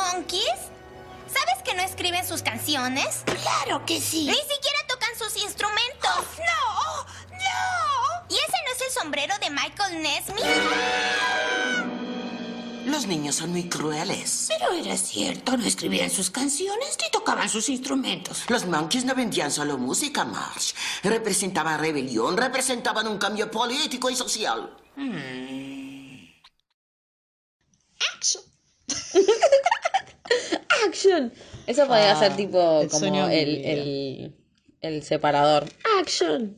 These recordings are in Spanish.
Monkeys? ¿Sabes que no escriben sus canciones? Claro que sí. Ni siquiera tocan sus instrumentos. ¡No! ¡No! ¿Y ese no es el sombrero de Michael Nesmith? Los niños son muy crueles. Pero era cierto, no escribían sus canciones ni tocaban sus instrumentos. Los monkeys no vendían solo música, Marsh. Representaban rebelión, representaban un cambio político y social. Action. Action. Eso podría Ah, ser tipo el como el, el, el separador. Action.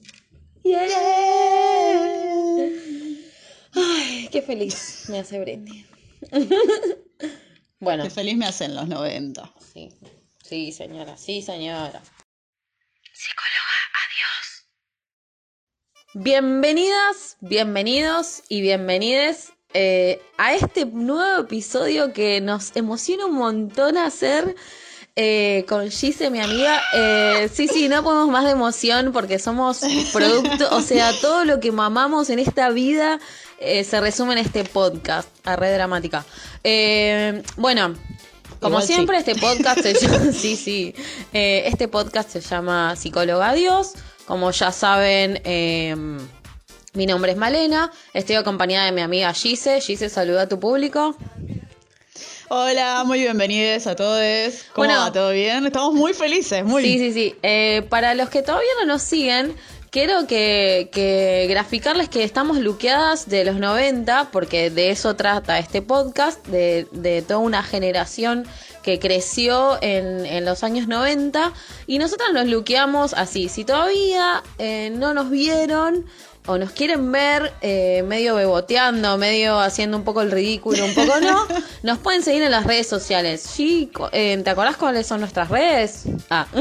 Yeah. Ay, qué feliz me hace Britney. bueno, Qué feliz me hacen los 90. sí. Sí, señora, sí, señora. Bienvenidas, bienvenidos y bienvenides eh, a este nuevo episodio que nos emociona un montón hacer eh, con Gise, mi amiga. Eh, sí, sí, no podemos más de emoción porque somos producto, o sea, todo lo que mamamos en esta vida eh, se resume en este podcast, a red dramática. Bueno, como Igual sí. siempre, este podcast se llama. sí, sí. Este podcast se llama Psicóloga Dios. Como ya saben, mi nombre es Malena. Estoy acompañada de mi amiga Gise. Gise, saluda a tu público. Hola, muy bienvenidos a todos. ¿Cómo Bueno. va? ¿Todo bien? Estamos muy felices, muy Sí, sí, sí. Eh, para los que todavía no nos siguen, quiero que, que graficarles que estamos luqueadas de los 90, porque de eso trata este podcast, de, de toda una generación que creció en, en los años 90 y nosotras nos luqueamos así. Si todavía eh, no nos vieron o nos quieren ver eh, medio beboteando, medio haciendo un poco el ridículo, un poco no, nos pueden seguir en las redes sociales. Sí, eh, ¿te acordás cuáles son nuestras redes? Ah.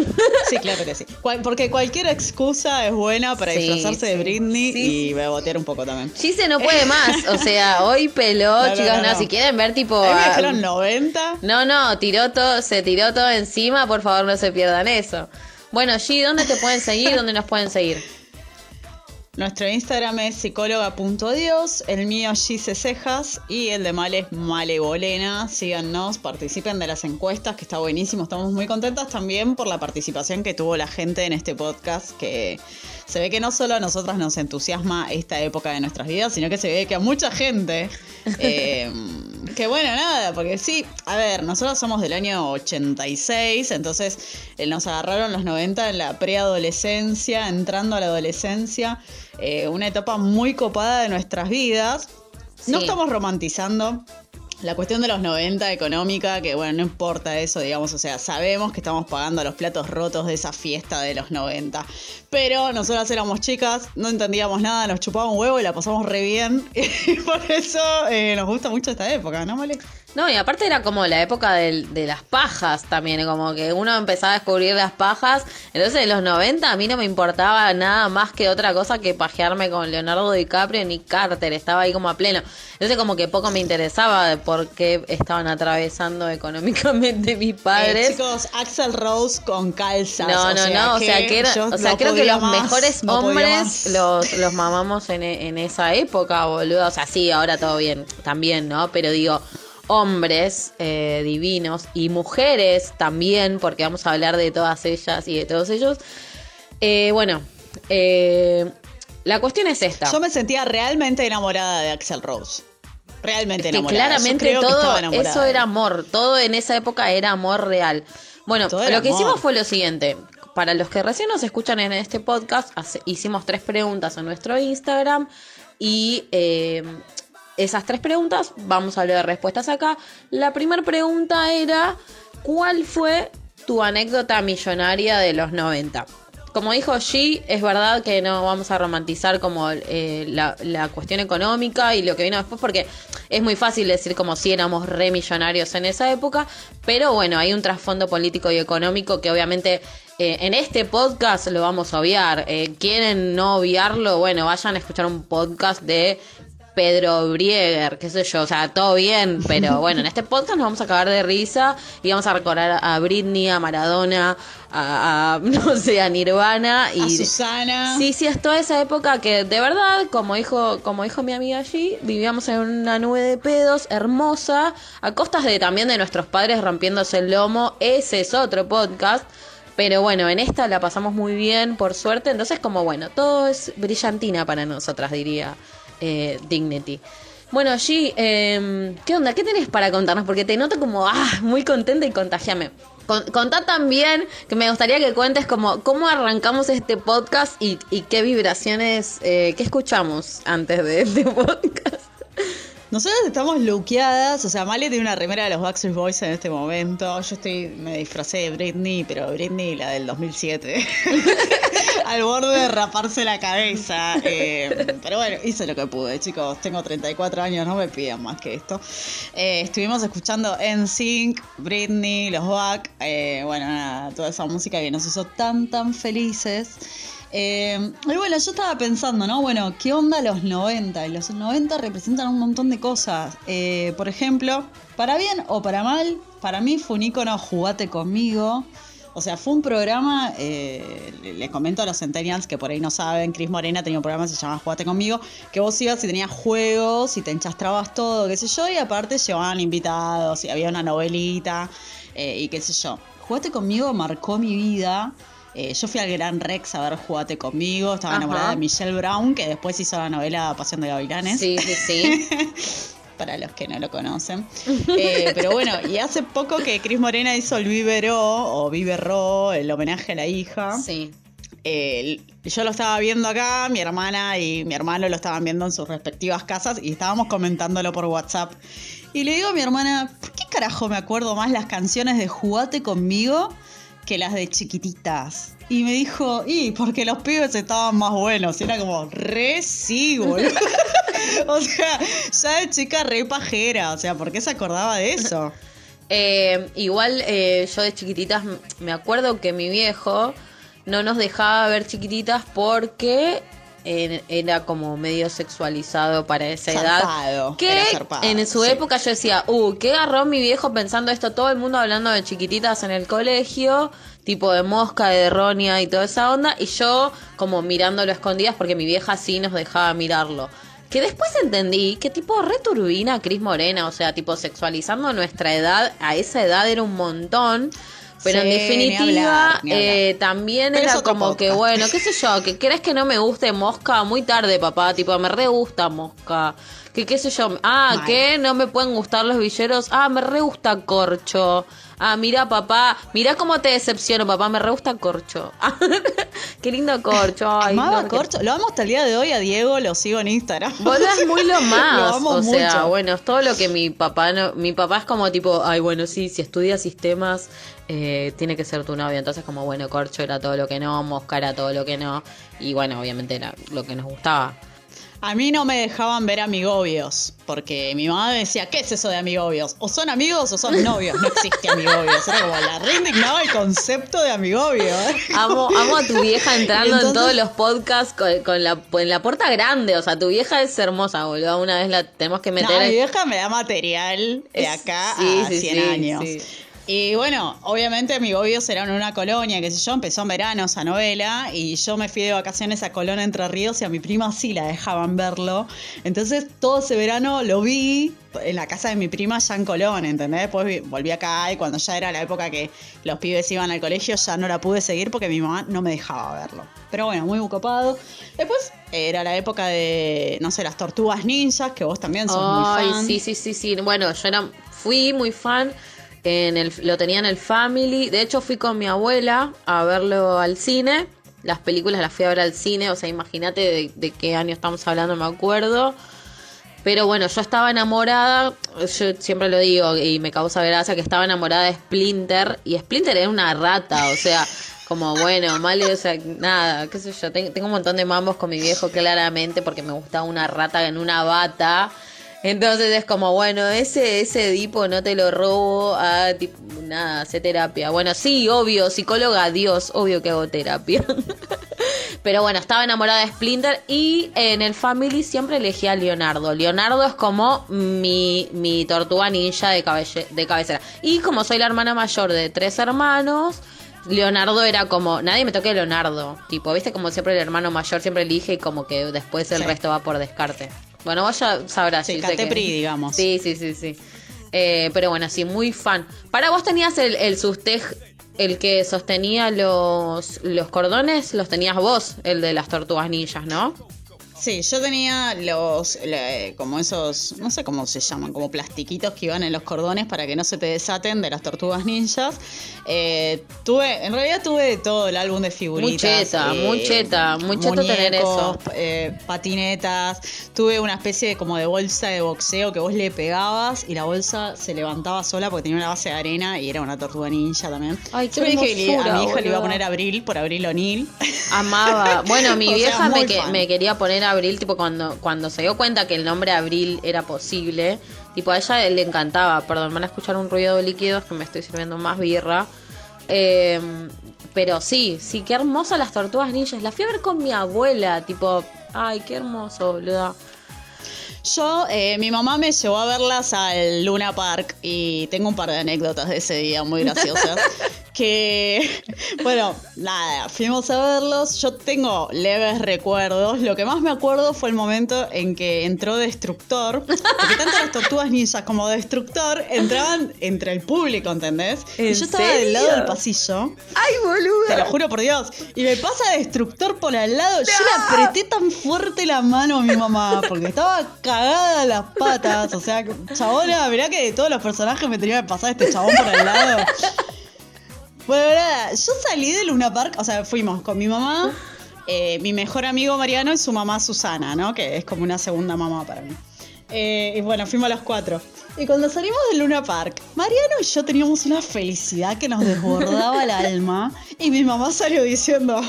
Sí, claro que sí. Porque cualquier excusa es buena para Sí, disfrazarse de sí. Britney Sí. y bebotear un poco también. Gise no puede más, o sea, hoy peló, No, chicos, no, no, no. si quieren ver tipo... A mí me a- dijeron 90. No, no, tiró todo, se tiró todo encima, por favor no se pierdan eso. Bueno, G, ¿dónde te pueden seguir? ¿Dónde nos pueden seguir? Nuestro Instagram es psicóloga.dios, el mío Gise Cejas y el de Male es Malebolena. Síganos, participen de las encuestas, que está buenísimo. Estamos muy contentas también por la participación que tuvo la gente en este podcast, que se ve que no solo a nosotras nos entusiasma esta época de nuestras vidas, sino que se ve que a mucha gente... eh, que bueno, nada, porque sí, a ver, nosotros somos del año 86, entonces eh, nos agarraron los 90 en la preadolescencia, entrando a la adolescencia, eh, una etapa muy copada de nuestras vidas. No estamos romantizando la cuestión de los 90 económica, que bueno, no importa eso, digamos, o sea, sabemos que estamos pagando los platos rotos de esa fiesta de los 90. Pero nosotras éramos chicas, no entendíamos nada, nos chupaba un huevo y la pasamos re bien. Y por eso eh, nos gusta mucho esta época, ¿no, Male? No, y aparte era como la época del- de las pajas también, como que uno empezaba a descubrir las pajas. Entonces en los 90 a mí no me importaba nada más que otra cosa que pajearme con Leonardo DiCaprio ni Carter, estaba ahí como a pleno. Entonces como que poco me interesaba de por qué estaban atravesando económicamente mis padres. Eh, chicos, Axel Rose con calzas. No, no, sea no, o sea que era, o sea, no creo que los más, mejores no hombres los, los mamamos en, en esa época, boludo. O sea, sí, ahora todo bien, también, ¿no? Pero digo, hombres eh, divinos y mujeres también, porque vamos a hablar de todas ellas y de todos ellos. Eh, bueno, eh, la cuestión es esta. Yo me sentía realmente enamorada de Axel Rose. Realmente que enamorada. Yo claramente creo que todo enamorada eso era amor, todo en esa época era amor real. Bueno, lo que amor. hicimos fue lo siguiente. Para los que recién nos escuchan en este podcast, hace- hicimos tres preguntas en nuestro Instagram y eh, esas tres preguntas vamos a de respuestas acá. La primera pregunta era, ¿cuál fue tu anécdota millonaria de los 90? Como dijo G, es verdad que no vamos a romantizar como eh, la, la cuestión económica y lo que vino después, porque es muy fácil decir como si éramos re millonarios en esa época, pero bueno, hay un trasfondo político y económico que obviamente eh, en este podcast lo vamos a obviar. Eh, ¿Quieren no obviarlo? Bueno, vayan a escuchar un podcast de Pedro Brieger, qué sé yo, o sea, todo bien, pero bueno, en este podcast nos vamos a acabar de risa y vamos a recordar a Britney, a Maradona, a, a, no sé, a Nirvana y A Susana. Sí, sí, es toda esa época que de verdad, como dijo, como dijo mi amiga allí, vivíamos en una nube de pedos hermosa, a costas de también de nuestros padres rompiéndose el lomo. Ese es otro podcast. Pero bueno, en esta la pasamos muy bien, por suerte. Entonces, como bueno, todo es brillantina para nosotras, diría eh, Dignity. Bueno, G, eh, ¿qué onda? ¿Qué tenés para contarnos? Porque te noto como, ah, muy contenta y contagiame. Con- contá también que me gustaría que cuentes como cómo arrancamos este podcast y, y qué vibraciones, eh, qué escuchamos antes de este podcast. Nosotros estamos luqueadas, o sea, Male tiene una remera de los Backstreet Boys en este momento. Yo estoy, me disfracé de Britney, pero Britney la del 2007. Al borde de raparse la cabeza. eh, pero bueno, hice lo que pude, chicos. Tengo 34 años, no me pidan más que esto. Eh, estuvimos escuchando NSYNC, Britney, los Back, eh, bueno, nada, toda esa música que nos hizo tan, tan felices. Eh, y bueno, yo estaba pensando, ¿no? Bueno, ¿qué onda los 90? Y los 90 representan un montón de cosas. Eh, por ejemplo, para bien o para mal, para mí fue un icono Jugate conmigo. O sea, fue un programa, eh, le- les comento a los Centennials que por ahí no saben, Cris Morena tenía un programa que se llama Jugate conmigo, que vos ibas y tenías juegos y te enchastrabas todo, qué sé yo, y aparte llevaban invitados y había una novelita eh, y qué sé yo. Jugate conmigo marcó mi vida. Eh, yo fui al Gran Rex a ver Jugate conmigo, estaba Ajá. enamorada de Michelle Brown, que después hizo la novela Pasión de Gavilanes Sí, sí, sí. para los que no lo conocen. Eh, pero bueno, y hace poco que Cris Morena hizo el Vivero o Vivero, el homenaje a la hija. Sí. Eh, yo lo estaba viendo acá, mi hermana y mi hermano lo estaban viendo en sus respectivas casas y estábamos comentándolo por WhatsApp. Y le digo a mi hermana, ¿por qué carajo me acuerdo más las canciones de Jugate conmigo que las de chiquititas? Y me dijo, y porque los pibes estaban más buenos. Y era como, re sí, boludo. o sea, ya de chica re pajera. O sea, ¿por qué se acordaba de eso? Eh, igual eh, yo de chiquititas me acuerdo que mi viejo no nos dejaba ver chiquititas porque era como medio sexualizado para esa Zarpado, edad. Que zarpado, en su sí. época yo decía, uh, qué agarró mi viejo pensando esto, todo el mundo hablando de chiquititas en el colegio, tipo de mosca, de Ronia y toda esa onda, y yo como mirándolo a escondidas porque mi vieja sí nos dejaba mirarlo. Que después entendí que tipo returbina Cris Morena, o sea, tipo sexualizando nuestra edad, a esa edad era un montón. Pero Sí, en ni definitiva, hablar, ni hablar. eh, también Pero era como que, bueno, qué sé yo, que crees que no me guste Mosca muy tarde, papá, tipo, me re gusta Mosca. Que qué sé yo, ah, Mal. que no me pueden gustar los villeros, ah, me re gusta Corcho. Ah, mira, papá, mira cómo te decepciono, papá, me re gusta Corcho. qué lindo Corcho. Ay, Amaba no, Corcho. Lo amo hasta el día de hoy a Diego, lo sigo en Instagram. Vos das muy lo más, Lo amo o sea, mucho. bueno, es todo lo que mi papá no, mi papá es como tipo, ay, bueno, sí, si estudias sistemas, eh, tiene que ser tu novio, entonces como, bueno, Corcho era todo lo que no, Mosca era todo lo que no, y bueno, obviamente era lo que nos gustaba. A mí no me dejaban ver amigobios, porque mi mamá me decía, ¿qué es eso de amigobios? O son amigos o son novios, no existe amigobios. Era como la re indignaba el concepto de amigobio. ¿eh? Amo, amo a tu vieja entrando en todos los podcasts con, con la, en la puerta grande, o sea, tu vieja es hermosa, boludo, una vez la tenemos que No, meter mi en- vieja me da material de Es- acá sí, a sí, 100 sí, años. Y bueno, obviamente amigobios eran en una colonia, qué sé yo, empezó en verano esa novela y yo me fui de vacaciones a Colón Entre Ríos y a mi prima sí la dejaban verlo. Entonces todo ese verano lo vi en la casa de mi prima ya en Colón, ¿entendés? Después volví acá y cuando ya era la época que los pibes iban al colegio ya no la pude seguir porque mi mamá no me dejaba verlo. Pero bueno, muy copado. Después era la época de, no sé, las tortugas ninjas, que vos también sos muy fan. sí, sí, sí, sí. Bueno, yo era, fui muy fan. En el, lo tenía en el Family. De hecho, fui con mi abuela a verlo al cine. Las películas las fui a ver al cine. O sea, imagínate de, de qué año estamos hablando, me acuerdo. Pero bueno, yo estaba enamorada, yo siempre lo digo y me causa gracia que estaba enamorada de Splinter y Splinter era una rata, o sea, como bueno, mal, o sea, nada, qué sé yo, ten- tengo un montón de mambos con mi viejo claramente porque me gustaba una rata en una bata. Entonces es como, bueno, ese, ese Edipo no te lo robo a tipo, nada, hace terapia. Bueno, sí, obvio, psicóloga, Dios, obvio que hago terapia. Pero bueno, estaba enamorada de Splinter y en el Family siempre elegía a Leonardo. Leonardo es como mi, mi tortuga ninja de, cabelle- de cabecera. Y como soy la hermana mayor de tres hermanos, Leonardo era como, nadie me toque Leonardo. Tipo, viste como siempre el hermano mayor siempre elige y como que después el Sí. resto va por descarte. Bueno, vos ya sabrás. Sí, que- Catepri, digamos. Sí, sí, sí, sí. Eh, pero bueno, sí, muy fan. Para vos tenías el, el sustej, el que sostenía los, los cordones, los tenías vos, el de las tortugas ninjas, ¿no? Sí, yo tenía los, la- como esos, no sé cómo se llaman, como plastiquitos que iban en los cordones para que no se te desaten de las tortugas ninjas. Eh, tuve, en realidad tuve de todo el álbum de figuritas. Muy cheta, muy cheta, muy cheto tener eso. eh, patinetas. Tuve una especie de como de bolsa de boxeo que vos le pegabas y la bolsa se levantaba sola porque tenía una base de arena y era una tortuga ninja también. Ay, qué dije que a mi hija le iba a poner Abril por Abril O'Neill. Amaba. Bueno, mi O sea, vieja me, que- me quería poner Abril, tipo cuando, cuando se dio cuenta que el nombre Abril era posible. Tipo, a ella le encantaba. Perdón, van a escuchar un ruido de líquidos que me estoy sirviendo más birra. Eh, pero sí, sí, qué hermosas las tortugas ninjas. La fui a ver con mi abuela, tipo, ay, qué hermoso, boluda. Yo, eh, mi mamá me llevó a verlas al Luna Park y tengo un par de anécdotas de ese día muy graciosas. que, bueno, nada, fuimos a verlos. Yo tengo leves recuerdos. Lo que más me acuerdo fue el momento en que entró Destructor. Porque tanto las tortugas ninjas como Destructor entraban entre el público, ¿entendés? y ¿En yo estaba del lado del pasillo. Ay, Te boluda. lo juro por Dios. Y me pasa Destructor por al lado. Yo le apreté tan fuerte la mano a mi mamá porque estaba cagada las patas. O sea, chabona, mirá que de todos los personajes me tenía que pasar este chabón por al lado. Bueno, nada, yo salí de Luna Park, o sea, fuimos con mi mamá, eh, mi mejor amigo Mariano y su mamá Susana, ¿no? Que es como una segunda mamá para mí. Eh, y bueno, fuimos a los cuatro. Y cuando salimos de Luna Park, Mariano y yo teníamos una felicidad que nos desbordaba el alma. Y mi mamá salió diciendo,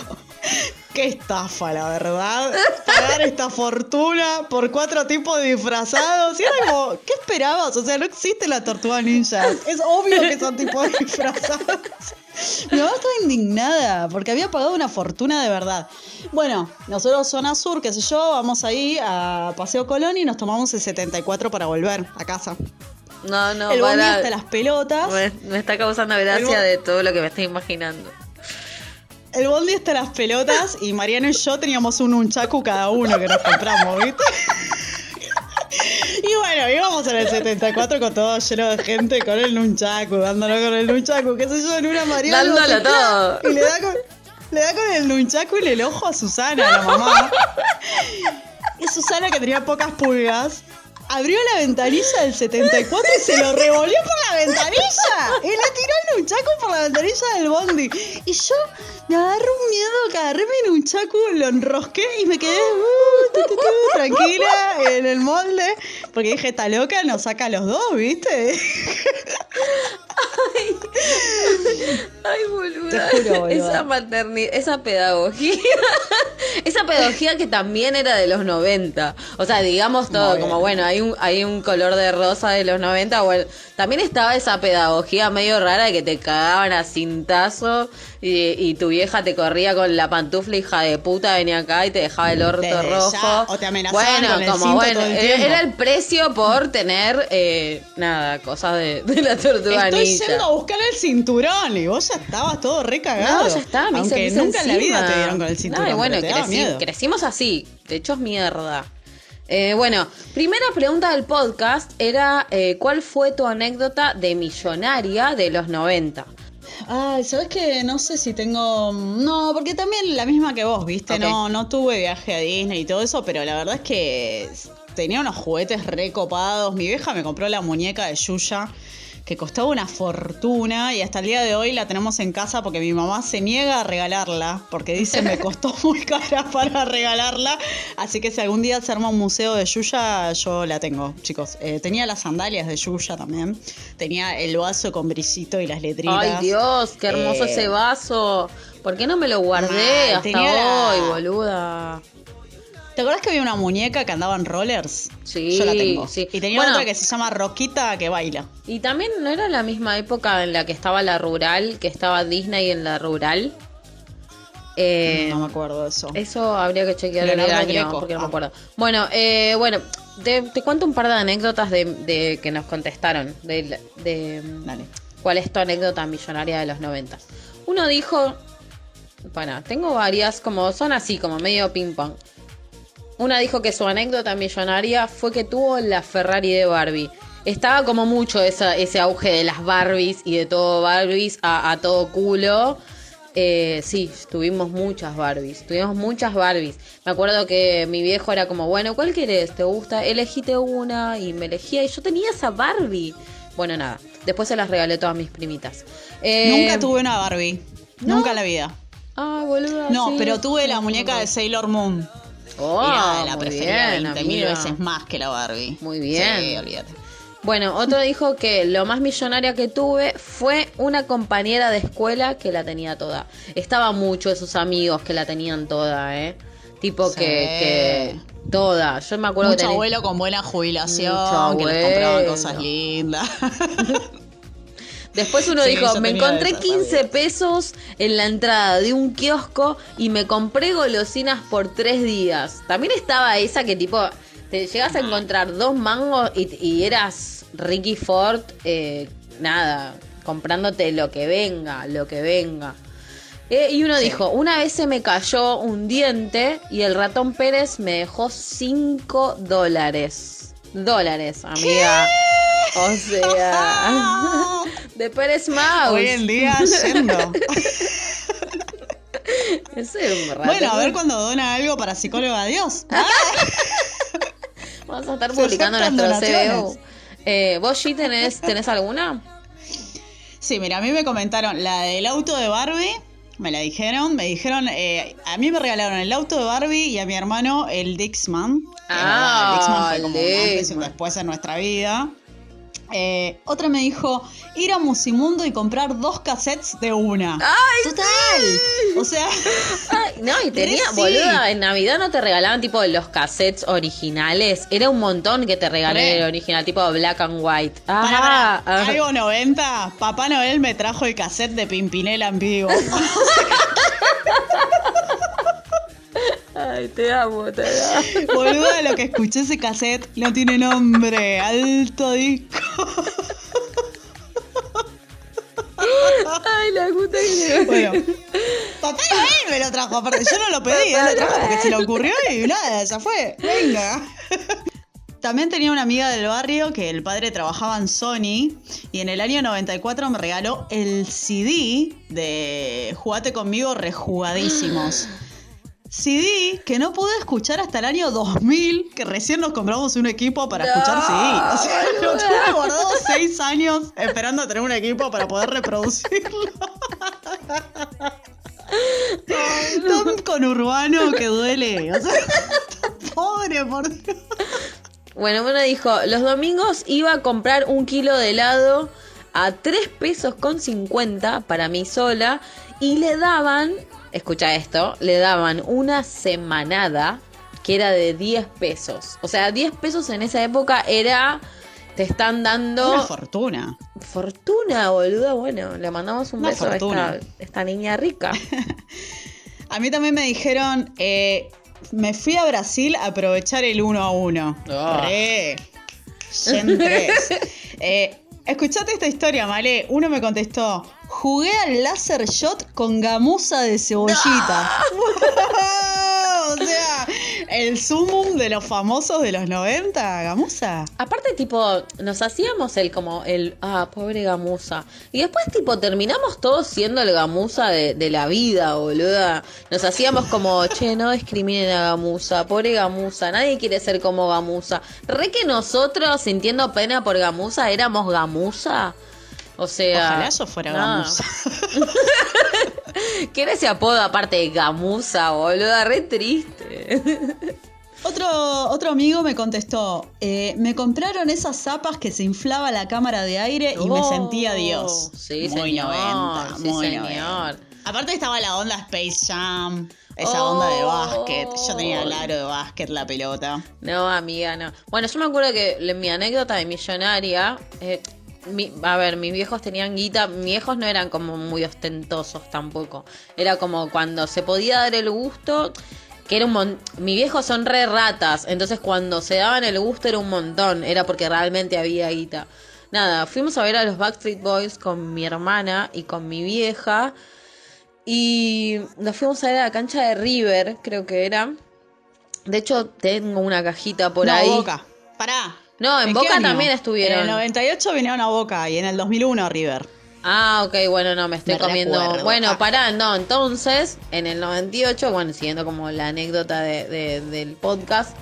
qué estafa, la verdad. Pagar esta fortuna por cuatro tipos disfrazados. Y era como, ¿qué esperabas? O sea, no existe la tortuga ninja. Es obvio que son tipos disfrazados. Mi mamá estaba indignada porque había pagado una fortuna de verdad. Bueno, nosotros zona sur, qué sé yo, vamos ahí a Paseo Colón y nos tomamos el 74 para volver a casa. No, no, el para. hasta las pelotas. Me, me está causando gracia de todo lo que me estoy imaginando. El bondi hasta las pelotas y Mariano y yo teníamos un unchaku cada uno que nos compramos, ¿viste? Y bueno, íbamos en el 74 con todo lleno de gente con el nunchaku, dándolo con el nunchaku, qué sé yo, en una Mariano. Dándolo se- todo. Y le da con, le da con el nunchaku y el ojo a Susana, la mamá. Y Susana, que tenía pocas pulgas, abrió la ventanilla del 74 y se lo revolvió por la ventanilla. Y le tiró el nunchaku por la ventanilla del bondi. Y yo me agarré un miedo que agarré mi nunchaku, lo enrosqué y me quedé uh, tu, tu, tu, tranquila en el molde. Porque dije, esta loca nos saca a los dos, ¿viste? Ay, boluda. Te juro, boluda. Esa maternidad, esa pedagogía. esa pedagogía que también era de los 90. O sea, digamos todo, como bueno, hay un, hay un color de rosa de los 90. Bueno, también estaba esa pedagogía medio rara de que te cagaban a cintazo y, y tu vieja te corría con la pantufla hija de puta, venía acá y te dejaba el orto Desde rojo. ya, o te amenazaban bueno, con el como cinto bueno, todo el era tiempo. era el precio por tener, eh, nada, cosas de, de la tortuga Estoy ninja. yendo a buscar el cinturón y vos ya estabas todo recagado. No, ya está, me hice Aunque pis nunca en la vida te dieron con el cinturón. No, y bueno, pero te daba creci- miedo. crecimos así, de hecho es mierda. Eh, bueno, primera pregunta del podcast era eh, ¿cuál fue tu anécdota de millonaria de los 90? Ay, ¿sabes qué? No sé si tengo. No, porque también la misma que vos, ¿viste? No, no tuve viaje a Disney y todo eso, pero la verdad es que tenía unos juguetes recopados. Mi vieja me compró la muñeca de Yuya, que costaba una fortuna, y hasta el día de hoy la tenemos en casa porque mi mamá se niega a regalarla, porque dice me costó muy cara para regalarla. Así que si algún día se arma un museo de Yuya, yo la tengo, chicos. Eh, tenía las sandalias de Yuya también. Tenía el vaso con brillito y las letritas. Ay Dios, qué hermoso Eh, ese vaso. ¿Por qué no me lo guardé Mal, hasta tenía la- hoy, boluda? ¿Te acuerdas que había una muñeca que andaba en rollers? Sí, Yo la tengo. sí. Y tenía Bueno. otra que se llama Roquita que baila. Y también no era la misma época en la que estaba la rural, que estaba Disney en la rural. Eh, no me acuerdo eso. Eso habría que chequear el Leonardo año, Greco. porque no me Ah. acuerdo. Bueno, eh, bueno, te, te cuento un par de anécdotas de, de que nos contestaron. De, de- Dale. ¿Cuál es tu anécdota millonaria de los 90? Uno dijo, bueno, tengo varias, como son así, como medio ping pong. Una dijo que su anécdota millonaria fue que tuvo la Ferrari de Barbie. Estaba como mucho esa- ese auge de las Barbies y de todo Barbies a, a todo culo. Eh, sí, tuvimos muchas Barbies, tuvimos muchas Barbies. Me acuerdo que mi viejo era como, bueno, ¿cuál querés? ¿Te gusta? Elegiste una y me elegía y yo tenía esa Barbie. Bueno, nada, después se las regalé todas mis primitas. Eh, Nunca tuve una Barbie. ¿no? Nunca en la vida. Ah, boluda. No, sí. pero tuve la muñeca de Sailor Moon. Oh, la muy prefería bien, 20 mil amiga. veces más que la Barbie. Muy bien. Sí, olvídate. Bueno, otro dijo que lo más millonaria que tuve fue una compañera de escuela que la tenía toda. Estaba mucho de sus amigos que la tenían toda, ¿eh? Tipo Sí. que, que toda. Yo me acuerdo Mucho que tenía- abuelo con buena jubilación, que les compraban cosas lindas. Después uno Sí, dijo, me encontré esas 15 también". pesos en la entrada de un kiosco y me compré golosinas por tres días. También estaba esa que tipo, te llegas a encontrar dos mangos y, y eras Ricky Ford, eh, nada, comprándote lo que venga, lo que venga. Eh, y uno dijo, una vez se me cayó un diente y el ratón Pérez me dejó 5 dólares. Dólares, amiga. O sea, de Pérez Mouse. Hoy en día yendo. Es. Bueno, a ver cuando dona algo para psicóloga, adiós. Vamos a estar publicando nuestro. CBU. Eh, ¿Vos, G, tenés, tenés alguna? Sí, mira, a mí me comentaron la del auto de Barbie. Me la dijeron, me dijeron, eh, a mí me regalaron el auto de Barbie y a mi hermano el Dixman. Ah, el Dixman fue como un el antes y un Dixman. después en nuestra vida. Eh, otra me dijo ir a Musimundo y comprar dos cassettes de una. ¡Ay, ¡Total! O sea, Ay, no, y tenía, sí. boluda, en Navidad no te regalaban tipo los cassettes originales. Era un montón que te regalé Re. el original, tipo black and white. para, Ajá. para, algo 90, Papá Noel me trajo el cassette de Pimpinela en vivo. Ay, te amo, te amo. Boluda, lo que escuché ese cassette no tiene nombre. Alto disco. Ay, la puta que Bueno, Papá Noel me lo trajo. Aparte, yo no lo pedí, él lo trajo porque se le ocurrió y nada, ya fue. Venga. También tenía una amiga del barrio que el padre trabajaba en Sony y en el año 94 me regaló el CD de Jugate conmigo rejugadísimos. CD que no pude escuchar hasta el año 2000, que recién nos compramos un equipo para No, escuchar CD. O sea, lo tuve guardado seis años esperando a tener un equipo para poder reproducirlo. Tan conurbano que duele. O sea, pobre, por Dios. Bueno, uno dijo, los domingos iba a comprar un kilo de helado a 3 pesos con 50 para mí sola y le daban, escucha esto, le daban una semanada que era de 10 pesos. O sea, 10 pesos en esa época era, te están dando Una fortuna. fortuna, boluda. Bueno, le mandamos un Una beso a esta, esta niña rica. A mí también me dijeron, eh, me fui a Brasil a aprovechar el uno a uno. Ah. Re. Gen. Eh, escuchate esta historia, Male. Uno me contestó, jugué al láser shot con gamuza de cebollita. o sea, el sumum de los famosos de los 90, gamuza. Aparte, tipo, nos hacíamos el como el, ah, pobre gamuza. Y después, tipo, terminamos todos siendo el gamuza de, la vida, boluda. Nos hacíamos como, che, no discriminen a gamuza, pobre gamuza, nadie quiere ser como gamuza. Re que nosotros, sintiendo pena por gamuza, éramos gamuza. O sea. Ojalá yo fuera nada. gamuza. ¿Qué era ese apodo aparte de gamuza, boluda? Re triste. Otro, otro amigo me contestó, eh, me compraron esas zapas que se inflaba la cámara de aire y me Oh, sentía Dios. sí, muy señor, 90, sí, muy señor. 90. Aparte estaba la onda Space Jam, esa Oh. onda de básquet. Yo tenía el aro de básquet, la pelota. No, amiga, no. Bueno, yo me acuerdo que mi anécdota de millonaria, eh, mi- a ver, mis viejos tenían guita, mis viejos no eran como muy ostentosos tampoco. Era como cuando se podía dar el gusto, que era un mon- mis viejos son re ratas, entonces cuando se daban el gusto era un montón, era porque realmente había guita. Nada, fuimos a ver a los Backstreet Boys con mi hermana y con mi vieja y nos fuimos a ver a la cancha de River, creo que era. De hecho, tengo una cajita por no, ahí. Boca. Pará. No, en Boca también estuvieron. En el 98 vinieron a Boca y en el 2001 a River. Ah, ok, bueno, no, me estoy Me comiendo. recuerdo. Bueno, pará, no, entonces, en el 98, bueno, siguiendo como la anécdota de- de- del podcast,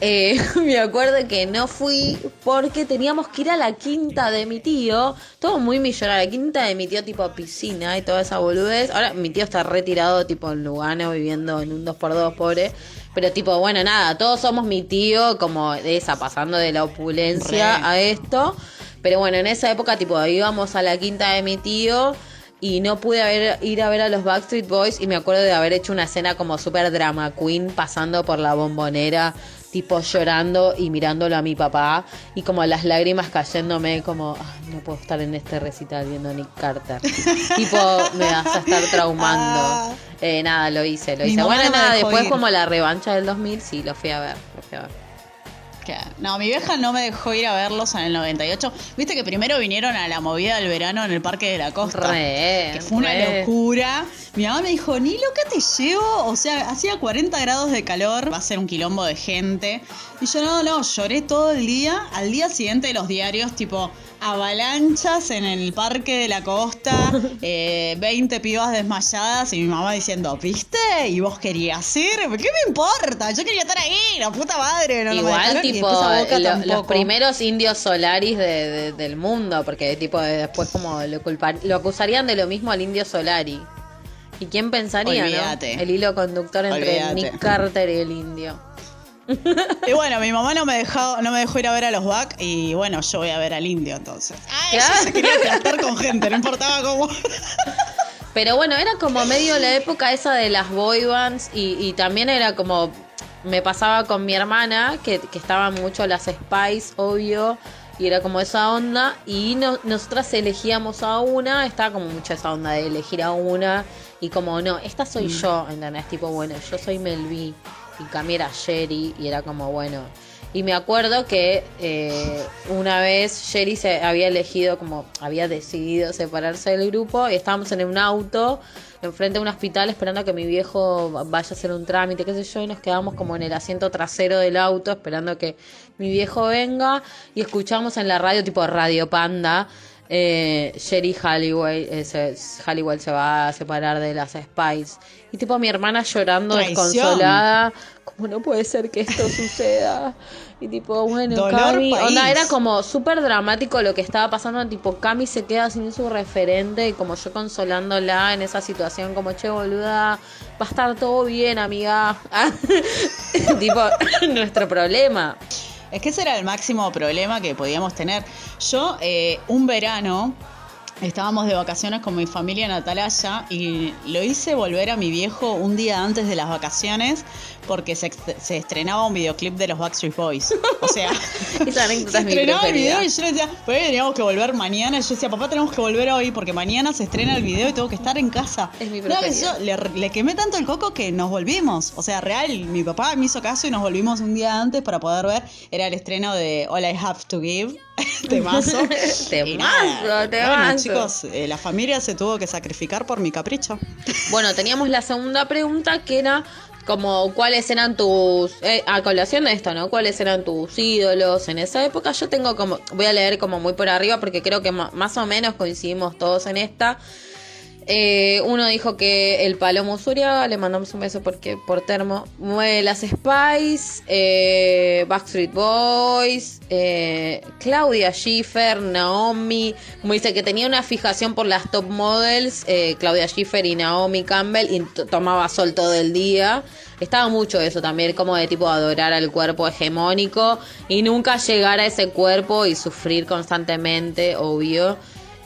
eh, me acuerdo que no fui porque teníamos que ir a la quinta de mi tío, todo muy millonario, la quinta de mi tío tipo piscina y toda esa boludez. Ahora mi tío está retirado tipo en Lugano viviendo en un 2x2 pobre. Pero tipo, bueno, nada, todos somos mi tío como de esa, pasando de la opulencia Re. a esto. Pero bueno, en esa época tipo íbamos a la quinta de mi tío y no pude haber- ir a ver a los Backstreet Boys y me acuerdo de haber hecho una escena como super drama queen pasando por la bombonera, tipo llorando y mirándolo a mi papá y como las lágrimas cayéndome como, "Ay, no puedo estar en este recital viendo a Nick Carter. tipo, me vas a estar traumando. Ah. Eh, nada, lo hice, lo hice. Bueno, nada, después ir. como la revancha del 2000, sí, lo fui a ver, lo fui a ver. Que- No, mi vieja no me dejó ir a verlos en el 98. Viste que primero vinieron a la movida del verano en el Parque de la Costa. Re, que fue una re. locura. Mi mamá me dijo, ni loca te llevo. O sea, hacía 40 grados de calor, va a ser un quilombo de gente. Y yo no, no, lloré todo el día. Al día siguiente los diarios, tipo, avalanchas en el Parque de la Costa, eh, 20 pibas desmayadas y mi mamá diciendo, ¿viste? ¿Y vos querías ir? ¿Qué me importa? Yo quería estar ahí, la puta madre. No, no me Igual, y tipo, lo- los primeros indios solaris de- de- del mundo, porque tipo después como lo, culpar, lo acusarían de lo mismo al indio Solari. ¿Y quién pensaría, Olvídate. no? El hilo conductor entre Olvídate. Nick Carter y el indio. Y bueno, mi mamá no me dejó, no me dejó ir a ver a los Back y bueno, yo voy a ver al indio entonces. Ah, ella se quería con gente, no importaba cómo. Pero bueno, era como medio la época esa de las boy bands y, y también era como, me pasaba con mi hermana, que, que estaban mucho las Spice, obvio, y era como esa onda, y no, nosotras elegíamos a una, estaba como mucho esa onda de elegir a una, y como, no, esta soy yo, ¿entendés? Tipo, bueno, yo soy Melví, y Cami era Sherry, y era como, bueno... Y me acuerdo que eh, una vez Sherry se había elegido, como había decidido separarse del grupo y estábamos en un auto enfrente de un hospital esperando que mi viejo vaya a hacer un trámite, qué sé yo, y nos quedamos como en el asiento trasero del auto esperando que mi viejo venga y escuchamos en la radio tipo Radio Panda. Eh, Sherry Halliwell, eh, se, Halliwell se va a separar de las Spice. Y tipo mi hermana llorando Traición. desconsolada, como no puede ser que esto suceda. Y tipo, bueno, Dolor Cami, onda, era como súper dramático lo que estaba pasando, tipo, Cami se queda sin su referente y como yo consolándola en esa situación, como, che, boluda, va a estar todo bien, amiga. tipo, nuestro problema. Es que ese era el máximo problema que podíamos tener. Yo, eh, un verano, estábamos de vacaciones con mi familia en Atalaya y lo hice volver a mi viejo un día antes de las vacaciones porque se, estrenaba un videoclip de los Backstreet Boys. O sea, Esa anécdota se es mi estrenaba el video y yo le decía, pues teníamos que volver mañana. Y yo decía, papá, tenemos que volver hoy porque mañana se estrena el video y tengo que estar en casa. Es mi No, yo le, le quemé tanto el coco que nos volvimos. O sea, real, mi papá me hizo caso y nos volvimos un día antes para poder ver. Era el estreno de All I Have to Give. Temazo. Temazo, nada, temazo. Bueno, chicos, eh, la familia se tuvo que sacrificar por mi capricho. Bueno, teníamos la segunda pregunta que era como cuáles eran tus, eh, a colación de esto, ¿no? ¿Cuáles eran tus ídolos en esa época? Yo tengo como, voy a leer como muy por arriba porque creo que más o menos coincidimos todos en esta. Eh, uno dijo que el Palomo Zuriaga, le mandamos un beso porque por termo, las Spice, eh, Backstreet Boys, eh, Claudia Schiffer, Naomi, como dice que tenía una fijación por las top models, eh, Claudia Schiffer y Naomi Campbell, y tomaba sol todo el día. Estaba mucho eso también, como de tipo adorar al cuerpo hegemónico y nunca llegar a ese cuerpo y sufrir constantemente, obvio.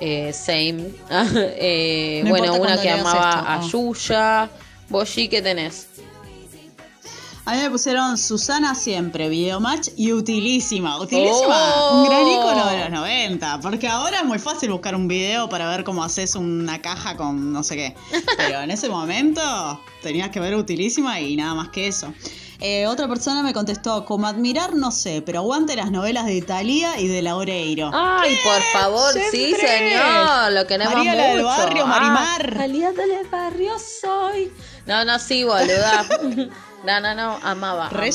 Eh, same. Eh, No bueno, una que amaba esto, a. Yuya. Vos, G, ¿qué tenés? A mí me pusieron Susana siempre, Videomatch y Utilísima. Utilísima, Oh. un gran ícono de los 90. 90, porque ahora es muy fácil buscar un video para ver cómo haces una caja con no sé qué. Pero en ese momento tenías que ver utilísima y nada más que eso. Eh, otra persona me contestó, como admirar, no sé, pero aguante las novelas de Italia y de Laureiro. Ay, por favor, sí, señor, lo queremos María, la del mucho. barrio, Ah, Marimar. María del barrio soy. No, no, sí, boluda. no, no, no, amaba. Re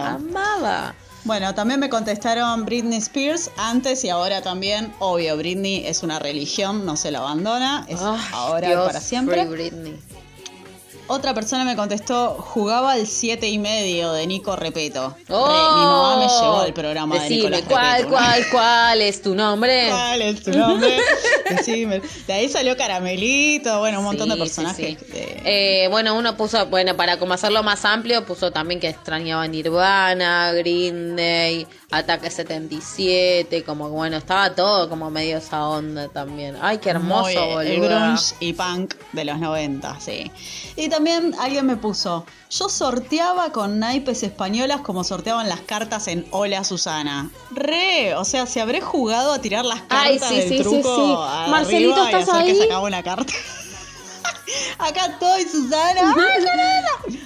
amaba. Bueno, también me contestaron Britney Spears antes y ahora también. Obvio, Britney es una religión, no se la abandona, es ahora y Dios, para siempre. Free Britney. Otra persona me contestó, jugaba al 7 y medio de Nico Repeto. Re, Oh, mi mamá me llevó al programa de Decime, Nicolás ¿cuál, Repeto. cuál, cuál es tu nombre? ¿Cuál es tu nombre? Decime. De ahí salió Caramelito, bueno, un montón de Sí, personajes. sí. de- Eh, bueno, uno puso, bueno, para como hacerlo más amplio, puso también que extrañaba Nirvana, Green Day, Ataque 77, como bueno, estaba todo como medio esa onda también. Ay, qué hermoso, Muy, el boluda. grunge y punk de los 90, sí. Y también alguien me puso, yo sorteaba con naipes españolas como sorteaban las cartas en Hola Susana. Re, o sea, si habré jugado a tirar las cartas Ay, sí, del sí, sí, truco sí. arriba Marcelito, y ¿estás que ahí? sacaba una carta. Acá estoy, Susana.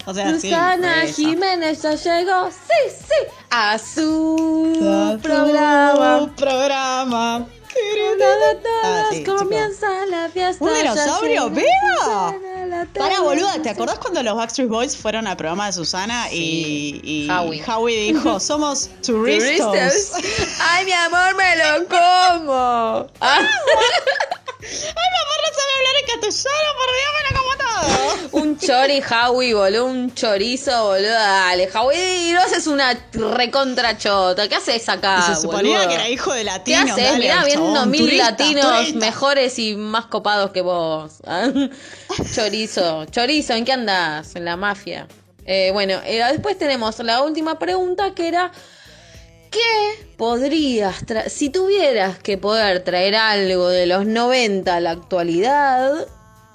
O sea, sí, Susana. Jiménez ya llegó, sí, sí, a su A tu programa. programa. Ah, sí, chicos. comienza la fiesta. ¿Un dinosaurio? Para boluda, ¿te acordás cuando los Backstreet Boys fueron al programa de Susana y, y Howie. dijo, somos turistas? Turistas. Ay, mi amor, me lo como. Ay, mi amor, no sabe hablar en castellano, por Dios, me lo como. Un chori Howie, boludo, un chorizo, boludo. Dale, Howie, no haces una recontra chota. ¿Qué haces acá, y se suponía boludo? que era hijo de ¿Qué latinos. haces? dale, Mirá, viendo chabón, mil turista, latinos turista. mejores y más copados que vos. Ah, Chorizo. Chorizo, ¿en qué andás? En la mafia. Eh, bueno, eh, después tenemos la última pregunta que era... ¿Qué podrías traer? Si tuvieras que poder traer algo de los 90 a la actualidad,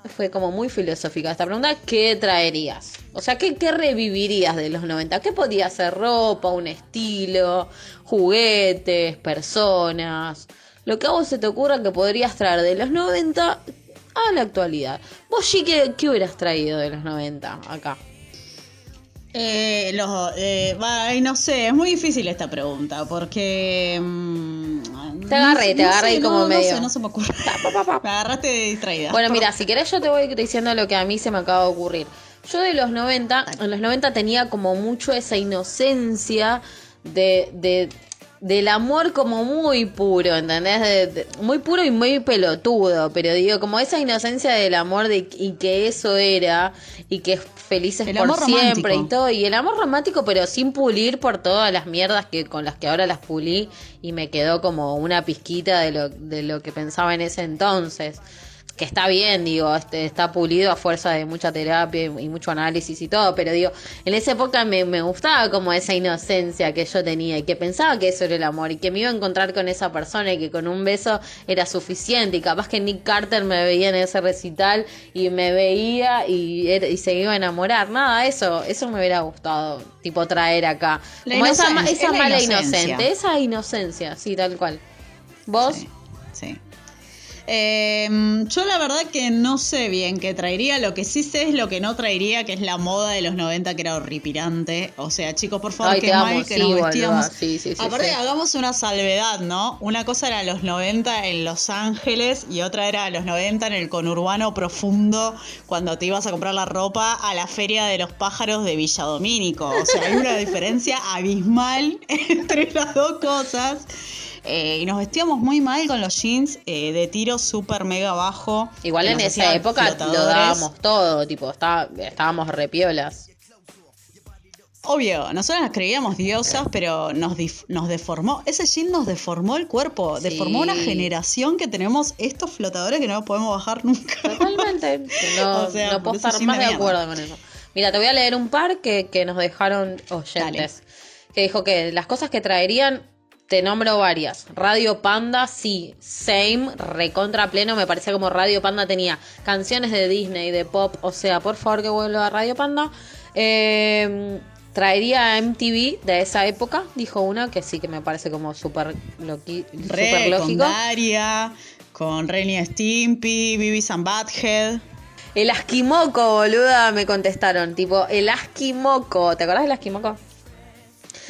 fue como muy filosófica esta pregunta, ¿qué traerías? O sea, ¿qué, qué revivirías de los 90? ¿Qué podría ser ropa, un estilo, juguetes, personas? Lo que a vos se te ocurra que podrías traer de los 90 a la actualidad. ¿Vos, sí qué, qué hubieras traído de los 90 acá? Eh, los, eh, ay, no sé, es muy difícil esta pregunta porque... mm, Te agarré, no sé- te no agarré sé, ahí como no, medio. No sé, no se me ocurre. me agarraste distraída. Bueno, mira, si querés yo te voy diciendo lo que a mí se me acaba de ocurrir. Yo de los 90, en los 90 tenía como mucho esa inocencia de, de- del amor como muy puro, ¿entendés? De- de- muy puro y muy pelotudo, pero digo, como esa inocencia del amor de, y que eso era, y que felices El por siempre romántico. y todo, y el amor romántico, pero sin pulir por todas las mierdas que con las que ahora las pulí y me quedó como una pizquita de lo, de lo que pensaba en ese entonces que está bien, digo, este, está pulido a fuerza de mucha terapia y, y mucho análisis y todo, pero digo, en esa época me, me gustaba como esa inocencia que yo tenía y que pensaba que eso era el amor y que me iba a encontrar con esa persona y que con un beso era suficiente y capaz que Nick Carter me veía en ese recital y me veía y, y se iba a enamorar, nada, eso, eso me hubiera gustado, tipo traer acá, La como esa, esa es la mala inocencia. inocente, esa inocencia, sí, tal cual. ¿Vos? Sí, sí. Eh, yo la verdad que no sé bien qué traería, lo que sí sé es lo que no traería, que es la moda de los 90 que era horripilante. O sea, chicos, por favor, Ay, qué mal que sí, nos vestíamos. sí, sí, sí, Aparte, hagamos una salvedad, ¿no? Una cosa era los 90 en Los Ángeles y otra era los 90 en el conurbano profundo, cuando te ibas a comprar la ropa a la Feria de los Pájaros de Villa Domínico. O sea, hay una diferencia abismal entre las dos cosas. Eh, y nos vestíamos muy mal con los jeans eh, de tiro súper mega bajo. Igual en esa época lo dábamos todo, tipo, está- estábamos repiolas. Obvio, nosotros nos creíamos diosas, pero nos, nos deformó. Ese jean nos deformó el cuerpo. Sí. Deformó una generación que tenemos estos flotadores que no podemos bajar nunca. Totalmente. No, O sea, no puedo estar más de acuerdo con eso. Mira, te voy a leer un par que, que nos dejaron oyentes. Que dijo que las cosas que traerían, te nombro varias. Radio Panda, sí. Same, recontra pleno. Me parecía como Radio Panda tenía canciones de Disney, de pop. O sea, por favor que vuelva a Radio Panda. Eh, traería a MTV de esa época, dijo una, que sí que me parece como súper lógico. Con Renny Stimpy, Beavis and Butthead. El Asquimoco, boluda, me contestaron. Tipo, el Asquimoco. ¿Te acordás del Asquimoco?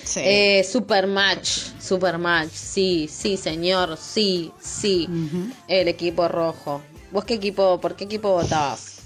Sí. Eh, Supermatch, Supermatch, sí, sí, señor, sí, sí. El equipo rojo. ¿Vos qué equipo, por qué equipo votabas?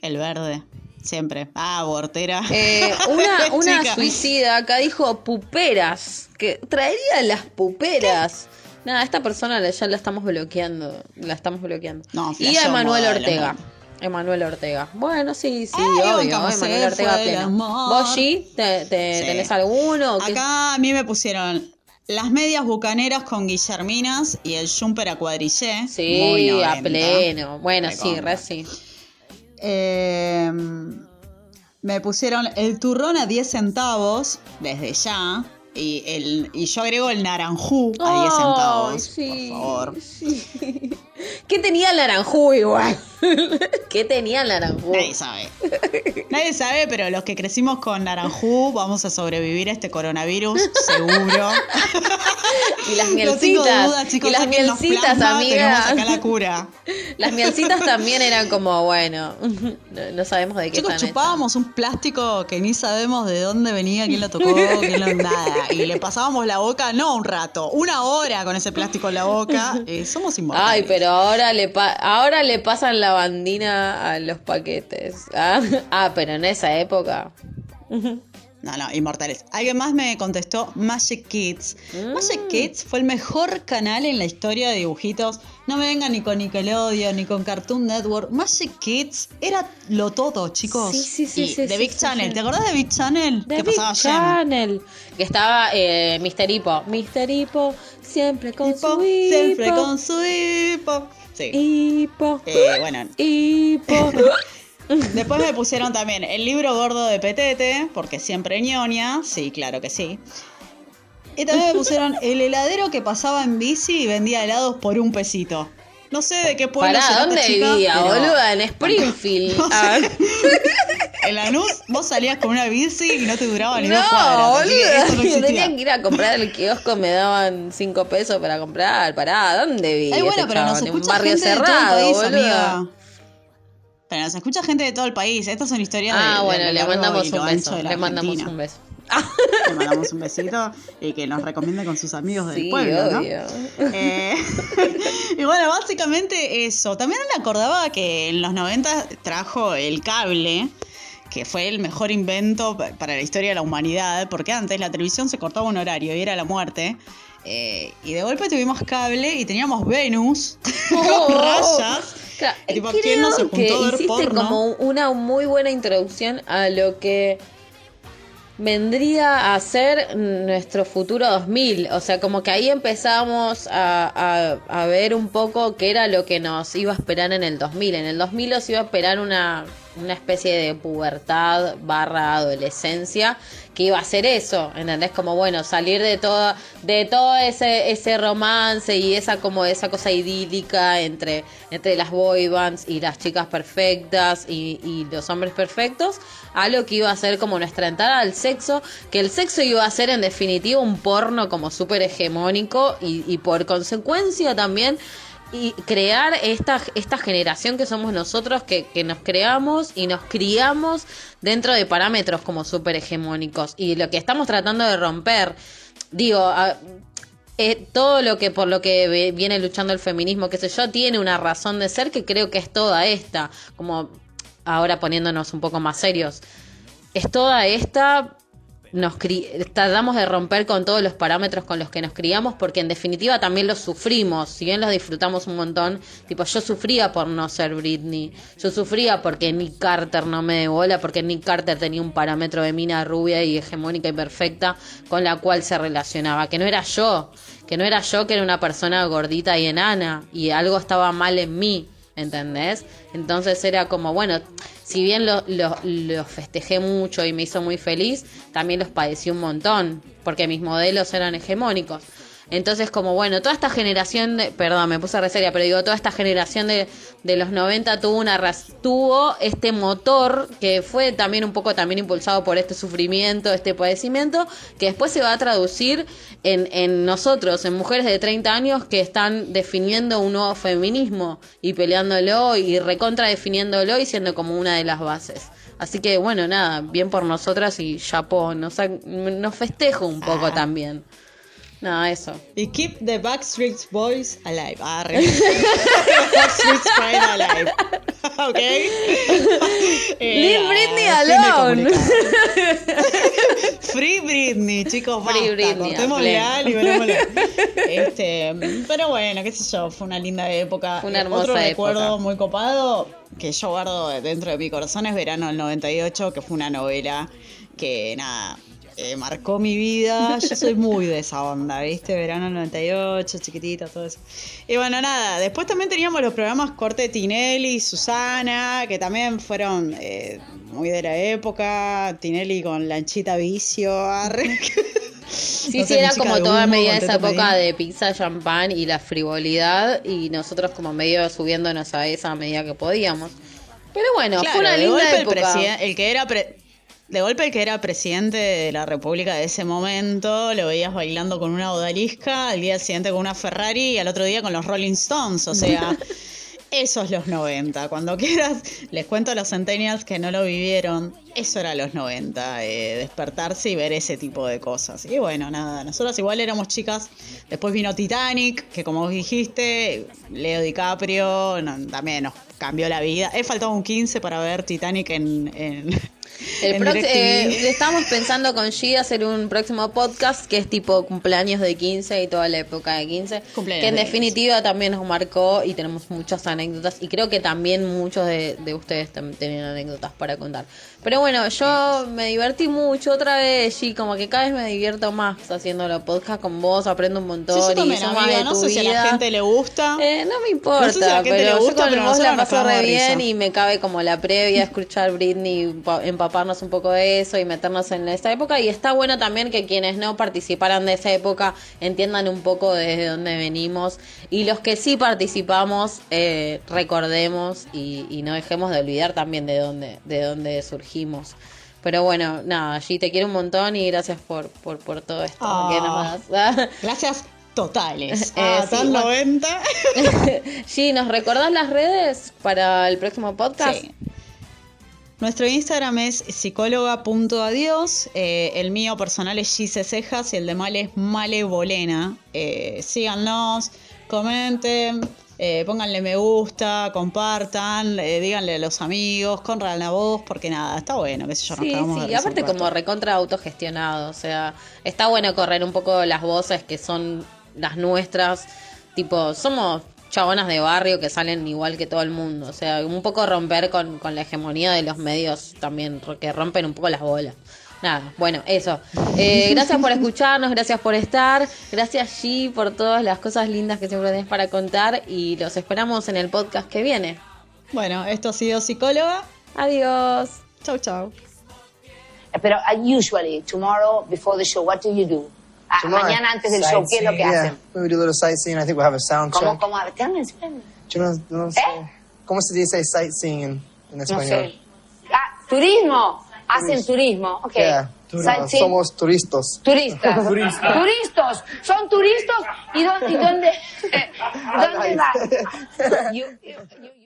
El verde, siempre. Ah, Bortera. Eh, una una suicida acá dijo puperas, que traería las puperas. Nada, esta persona la- ya la estamos bloqueando, la estamos bloqueando. No, y a de Ortega. Emanuel Ortega. Bueno, sí, sí, Ay, obvio. Emanuel Ortega pleno. ¿Vos, G, te, te- Sí. tenés alguno? ¿Qué- Acá a mí me pusieron las medias bucaneras con Guillerminas y el jumper a cuadrillé. Muy Sí, a 90. pleno. Bueno, sí, re sí. Eh, me pusieron el turrón a 10 centavos, desde ya. Y, el, y yo agrego el naranjú a 10 centavos. Sí, Por favor. sí. ¿Qué tenía el naranjú igual? ¿Qué tenía el naranjú? Nadie sabe. Nadie sabe, pero los que crecimos con naranjú vamos a sobrevivir a este coronavirus, seguro. Y las No tengo mielcitas. duda, chicos, y las mielcitas, plasma, Tenemos amiga. acá la cura. Las mielcitas también eran como, bueno, no, no sabemos de qué Chicos, están chupábamos un plástico que ni sabemos de dónde venía, quién lo tocó, quién lo nada. Y le pasábamos la boca, no un rato, una hora con ese plástico en la boca. Eh, somos inmortales. Ay, pero ahora le pa- ahora le pasan la bandina a los paquetes. Ah, ah, pero en esa época. No, no, inmortales. Alguien más me contestó Magic Kids. Mm. Magic Kids fue el mejor canal en la historia de dibujitos. No me vengan ni con Nickelodeon ni con Cartoon Network. Magic Kids era lo todo, chicos. Sí, sí, sí, Y sí, The sí, Big sí, Channel. sí. ¿Te acordás de Big Channel? The que Big pasaba Gem. Channel. Que estaba eh, Mr. Hippo. Mr. Hippo, siempre con Hipo, su hipo. siempre con su hipo. Sí. Hipo. Eh, bueno, Hipo. Después me pusieron también el libro gordo de Petete, porque siempre ñoña, sí, claro que sí. Y también me pusieron el heladero que pasaba en bici y vendía helados por un pesito. No sé de qué pueblo Pará, será esta ¿dónde chica, vivía, pero boluda? En Springfield. Ah. En Lanús vos salías con una bici y no te duraba ni No, dos cuadras. así que boluda. eso no Yo existía. tenía que ir a comprar el kiosco, me daban cinco pesos para comprar. Pará, ¿dónde vivía? Ay, bueno, ese pero nos chabón? En un escucha barrio gente de todo el cerrado, país, boluda. amiga. Pero nos escucha gente de todo el país. Estas son historias de Ah, de bueno, lo le largo mandamos y lo un ancho beso. de la Le mandamos Argentina. un beso. Le mandamos un besito y que nos recomiende con sus amigos del Sí, pueblo, ¿no? Eh, y bueno, básicamente eso. También me acordaba que en los 90 trajo el cable, que fue el mejor invento pa- para la historia de la humanidad, porque antes la televisión se cortaba un horario y era la muerte. Eh, y de golpe tuvimos cable y teníamos Venus Oh. con rayas. Claro, Tipo, creo ¿quién no se que juntó hiciste porno? como una muy buena introducción a lo que vendría a ser nuestro futuro 2000. O sea, como que ahí empezamos a, a- ver un poco qué era lo que nos iba a esperar en el 2000. En el 2000 nos iba a esperar una, una especie de pubertad barra adolescencia que iba a ser eso, ¿entendés? Como bueno, salir de todo, de todo ese, ese romance y esa como esa cosa idílica entre, entre las boy bands y las chicas perfectas y, y los hombres perfectos, a lo que iba a ser como nuestra entrada al sexo, que el sexo iba a ser en definitiva un porno como súper hegemónico y, por consecuencia también y crear esta, esta generación que somos nosotros, que, nos creamos y nos criamos dentro de parámetros como súper hegemónicos. Y lo que estamos tratando de romper, digo, eh, todo lo que por lo que viene luchando el feminismo, qué sé yo, tiene una razón de ser que creo que es toda esta, como ahora poniéndonos un poco más serios, es toda esta nos tratamos de romper con todos los parámetros con los que nos criamos porque en definitiva también los sufrimos si bien los disfrutamos un montón tipo yo sufría por no ser Britney yo sufría porque Nick Carter no me de bola porque Nick Carter tenía un parámetro de mina rubia y hegemónica y perfecta con la cual se relacionaba que no era yo que no era yo que era una persona gordita y enana y algo estaba mal en mí ¿entendés? Entonces era como, bueno, si bien los lo, festejé mucho y me hizo muy feliz, también los padecí un montón, porque mis modelos eran hegemónicos. Entonces, como bueno, toda esta generación, de, perdón, me puse re seria, pero digo, toda esta generación de, de los 90 tuvo una tuvo este motor que fue también un poco también impulsado por este sufrimiento, este padecimiento, que después se va a traducir en, en nosotros, en mujeres de 30 años que están definiendo un nuevo feminismo y peleándolo y recontra definiéndolo y siendo como una de las bases. Así que bueno, nada, bien por nosotras y chapó, nos, nos festejo un poco Ah. también. Nada, eso. Y keep the Backstreet Boys alive. Arre. Backstreet Pride alive. ¿Ok? Leave nada, Britney de alone. Free Britney, chicos. Free basta, Britney, cortémosla, pleno. liberémosla. Este, pero bueno, qué sé yo, fue una linda época. Una Eh, hermosa Otro época. recuerdo muy copado que yo guardo dentro de mi corazón es Verano del 98, que fue una novela que, nada, eh, marcó mi vida. Yo soy muy de esa onda, ¿viste? Verano del 98, chiquitita, todo eso. Y bueno, nada, después también teníamos los programas Corte Tinelli y Susana, que también fueron eh, muy de la época. Tinelli con Lanchita Vicio, arre. Sí, No sí, era como de toda humo, media esa época de pizza, champán y la frivolidad y nosotros como medio subiéndonos a esa medida que podíamos. Pero bueno, Claro, fue una de linda el época. presiden- El, que era pre- de golpe el que era presidente de la República de ese momento, lo veías bailando con una odalisca, al día siguiente con una Ferrari y al otro día con los Rolling Stones. O sea, esos los 90. Cuando quieras, les cuento a los centennials que no lo vivieron. Eso era los 90, eh, despertarse y ver ese tipo de cosas. Y bueno, nada, nosotras igual éramos chicas. Después vino Titanic, que como vos dijiste, Leo DiCaprio no, también nos cambió la vida. He faltado un 15 para ver Titanic en, en, El en eh, estamos pensando con G hacer un próximo podcast que es tipo cumpleaños de 15 y toda la época de 15. Cumpleaños que en de definitiva también nos marcó y tenemos muchas anécdotas. Y creo que también muchos de, de ustedes también tienen anécdotas para contar. Pero bueno, yo me divertí mucho otra vez, G, como que cada vez me divierto más haciendo los podcast con vos, aprendo un montón Sí, yo y sé más de no tu sé si a la vida. gente le gusta. Eh, no me importa, No sé si a la gente pero le gusta, yo con pero vos la cagamos re bien risa. y me cabe como la previa escuchar Britney, pa- empaparnos un poco de eso y meternos en esa época. Y está bueno también que quienes no participaran de esa época entiendan un poco desde dónde venimos. Y los que sí participamos, eh, recordemos y, y no dejemos de olvidar también de dónde, de dónde surgimos. Pero bueno, nada, G, te quiero un montón y gracias por, por, por todo esto Ah. que nos das. Gracias totales. Eh, Ah, sí, tan bueno. 90. G, ¿nos recordás las redes para el próximo podcast? Sí. Nuestro Instagram es psicóloga.adiós. Eh, el mío personal es Gise Cejas y el de Male es Male Bolena. Eh, síganos, comenten, eh, pónganle me gusta, compartan, eh, díganle a los amigos, corran la voz, porque nada, está bueno, qué sé yo, nos Sí, de sí, aparte como recontra autogestionado, o sea, está bueno correr un poco las voces que son las nuestras, tipo, somos chabonas de barrio que salen igual que todo el mundo, o sea, un poco romper con, con la hegemonía de los medios también, que rompen un poco las bolas. Nada, bueno, eso. Eh, gracias por escucharnos, gracias por estar, gracias G por todas las cosas lindas que siempre tenés para contar y los esperamos en el podcast que viene. Bueno, esto ha sido Psicóloga. Adiós. Chau, chau. Pero usually, tomorrow before the show, what do you do? Ah, mañana antes del show, ¿qué es lo que yeah, hacen? we do a little sightseeing. I think we'll have a sound ¿Cómo, check. cómo? Saying? ¿Cómo se dice sightseeing in, in No español? sé. Ah, turismo. Hacen turismo. Ok. Yeah, uh, Sightseeing. somos turistas. Turistas. Turistas. Son turistas. ¿Y dónde, y dónde, dónde van? You- you- you-